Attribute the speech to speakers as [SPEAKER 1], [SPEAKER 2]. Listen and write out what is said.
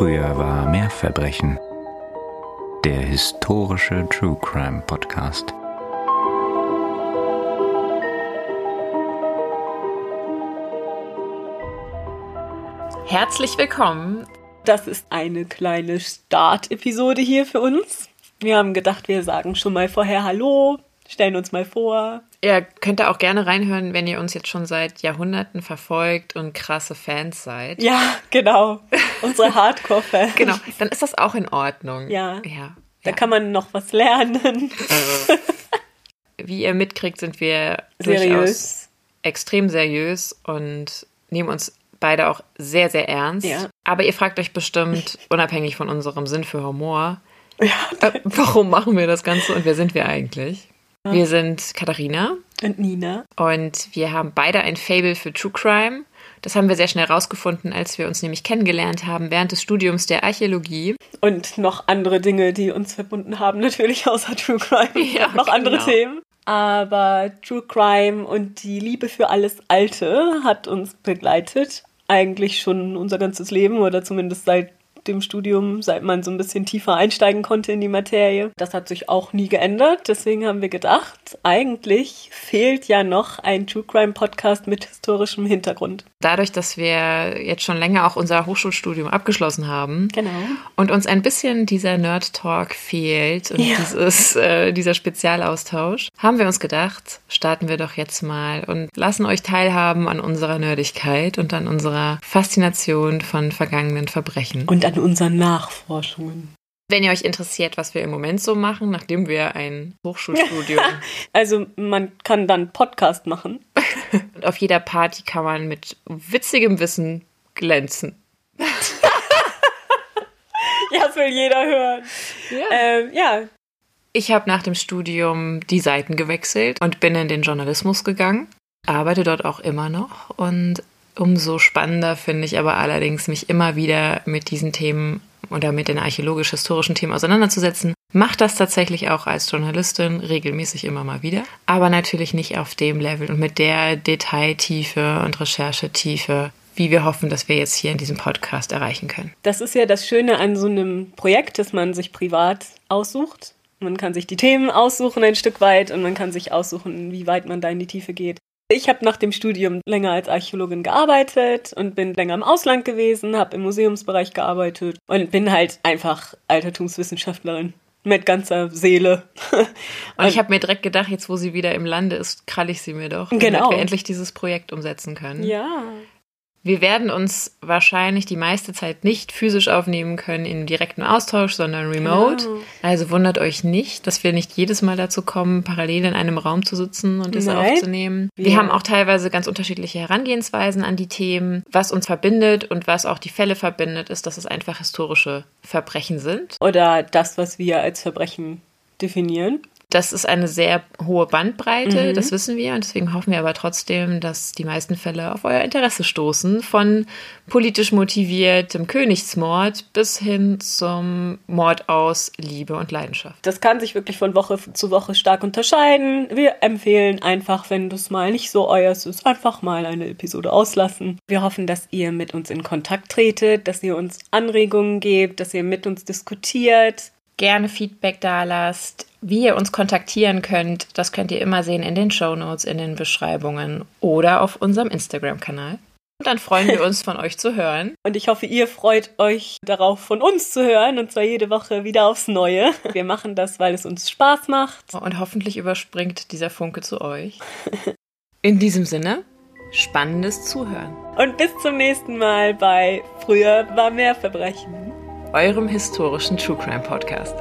[SPEAKER 1] Früher war mehr Verbrechen. Der historische True Crime Podcast.
[SPEAKER 2] Herzlich willkommen.
[SPEAKER 3] Das ist eine kleine Start-Episode hier für uns. Wir haben gedacht, wir sagen schon mal vorher Hallo, stellen uns mal vor.
[SPEAKER 2] Ihr könnt da auch gerne reinhören, wenn ihr uns jetzt schon seit Jahrhunderten verfolgt und krasse Fans seid.
[SPEAKER 3] Ja, genau. Unsere Hardcore-Fans.
[SPEAKER 2] genau, dann ist das auch in Ordnung.
[SPEAKER 3] Ja.
[SPEAKER 2] ja.
[SPEAKER 3] Da kann man noch was lernen.
[SPEAKER 2] Wie ihr mitkriegt, sind wir
[SPEAKER 3] Seriös.
[SPEAKER 2] durchaus extrem seriös und nehmen uns beide auch sehr, sehr ernst.
[SPEAKER 3] Ja.
[SPEAKER 2] Aber ihr fragt euch bestimmt, unabhängig von unserem Sinn für Humor,
[SPEAKER 3] Ja.
[SPEAKER 2] äh, warum machen wir das Ganze und wer sind wir eigentlich? Wir sind Katharina
[SPEAKER 3] Und Nina.
[SPEAKER 2] und wir haben beide ein Fable für True Crime. Das haben wir sehr schnell rausgefunden, als wir uns nämlich kennengelernt haben während des Studiums der Archäologie.
[SPEAKER 3] Und noch andere Dinge, die uns verbunden haben, natürlich außer True Crime.
[SPEAKER 2] Ja,
[SPEAKER 3] noch andere
[SPEAKER 2] genau.
[SPEAKER 3] Themen. Aber True Crime und die Liebe für alles Alte hat uns begleitet. Eigentlich schon unser ganzes Leben oder zumindest seit dem Studium, seit man so ein bisschen tiefer einsteigen konnte in die Materie. Das hat sich auch nie geändert. Deswegen haben wir gedacht, eigentlich fehlt ja noch ein True Crime Podcast mit historischem Hintergrund.
[SPEAKER 2] Dadurch, dass wir jetzt schon länger auch unser Hochschulstudium abgeschlossen haben
[SPEAKER 3] Genau.
[SPEAKER 2] und uns ein bisschen dieser Nerd-Talk fehlt und
[SPEAKER 3] Ja.
[SPEAKER 2] dieses, äh, dieser Spezialaustausch, haben wir uns gedacht, starten wir doch jetzt mal und lassen euch teilhaben an unserer Nerdigkeit und an unserer Faszination von vergangenen Verbrechen.
[SPEAKER 3] Und an unseren Nachforschungen.
[SPEAKER 2] Wenn ihr euch interessiert, was wir im Moment so machen, nachdem wir ein Hochschulstudium
[SPEAKER 3] Also man kann dann Podcast machen.
[SPEAKER 2] und auf jeder Party kann man mit witzigem Wissen glänzen.
[SPEAKER 3] Ja, das will jeder hören.
[SPEAKER 2] Ja.
[SPEAKER 3] Ähm, ja,
[SPEAKER 2] Ich habe nach dem Studium die Seiten gewechselt und bin in den Journalismus gegangen, arbeite dort auch immer noch und umso spannender finde ich aber allerdings, mich immer wieder mit diesen Themen oder mit den archäologisch-historischen Themen auseinanderzusetzen. Mach das tatsächlich auch als Journalistin regelmäßig immer mal wieder, aber natürlich nicht auf dem Level und mit der Detailtiefe und Recherchetiefe, wie wir hoffen, dass wir jetzt hier in diesem Podcast erreichen können.
[SPEAKER 3] das ist ja das Schöne an so einem Projekt, dass man sich privat aussucht. Man kann sich die Themen aussuchen ein Stück weit und man kann sich aussuchen, wie weit man da in die Tiefe geht. Ich habe nach dem Studium länger als Archäologin gearbeitet und bin länger im Ausland gewesen, habe im Museumsbereich gearbeitet und bin halt einfach Altertumswissenschaftlerin mit ganzer Seele.
[SPEAKER 2] Und ich habe mir direkt gedacht, jetzt wo sie wieder im Lande ist, kralle ich sie mir doch,
[SPEAKER 3] Genau.
[SPEAKER 2] damit wir endlich dieses Projekt umsetzen können.
[SPEAKER 3] ja.
[SPEAKER 2] Wir werden uns wahrscheinlich die meiste Zeit nicht physisch aufnehmen können in direktem Austausch, sondern remote.
[SPEAKER 3] Genau.
[SPEAKER 2] Also wundert euch nicht, dass wir nicht jedes Mal dazu kommen, parallel in einem Raum zu sitzen und das
[SPEAKER 3] Nein.
[SPEAKER 2] aufzunehmen. Wir
[SPEAKER 3] Ja.
[SPEAKER 2] haben auch teilweise ganz unterschiedliche Herangehensweisen an die Themen. Was uns verbindet und was auch die Fälle verbindet, ist, dass es einfach historische Verbrechen sind.
[SPEAKER 3] Oder das, was wir als Verbrechen definieren.
[SPEAKER 2] Das ist eine sehr hohe Bandbreite,
[SPEAKER 3] Mhm.
[SPEAKER 2] das wissen wir. Und deswegen hoffen wir aber trotzdem, dass die meisten Fälle auf euer Interesse stoßen. Von politisch motiviertem Königsmord bis hin zum Mord aus Liebe und Leidenschaft.
[SPEAKER 3] Das kann sich wirklich von Woche zu Woche stark unterscheiden. Wir empfehlen einfach, wenn das mal nicht so euers ist, einfach mal eine Episode auslassen. Wir hoffen, dass ihr mit uns in Kontakt tretet, dass ihr uns Anregungen gebt, dass ihr mit uns diskutiert.
[SPEAKER 2] Gerne Feedback da lasst. Wie ihr uns kontaktieren könnt, das könnt ihr immer sehen in den Show Notes, in den Beschreibungen oder auf unserem Instagram-Kanal. Und dann freuen wir uns, von euch zu hören.
[SPEAKER 3] Und ich hoffe, ihr freut euch darauf, von uns zu hören, und zwar jede Woche wieder aufs Neue. Wir machen das, weil es uns Spaß macht.
[SPEAKER 2] Und hoffentlich überspringt dieser Funke zu euch. In diesem Sinne, spannendes Zuhören.
[SPEAKER 3] Und bis zum nächsten Mal bei Früher war mehr Verbrechen.
[SPEAKER 2] Eurem historischen True Crime Podcast.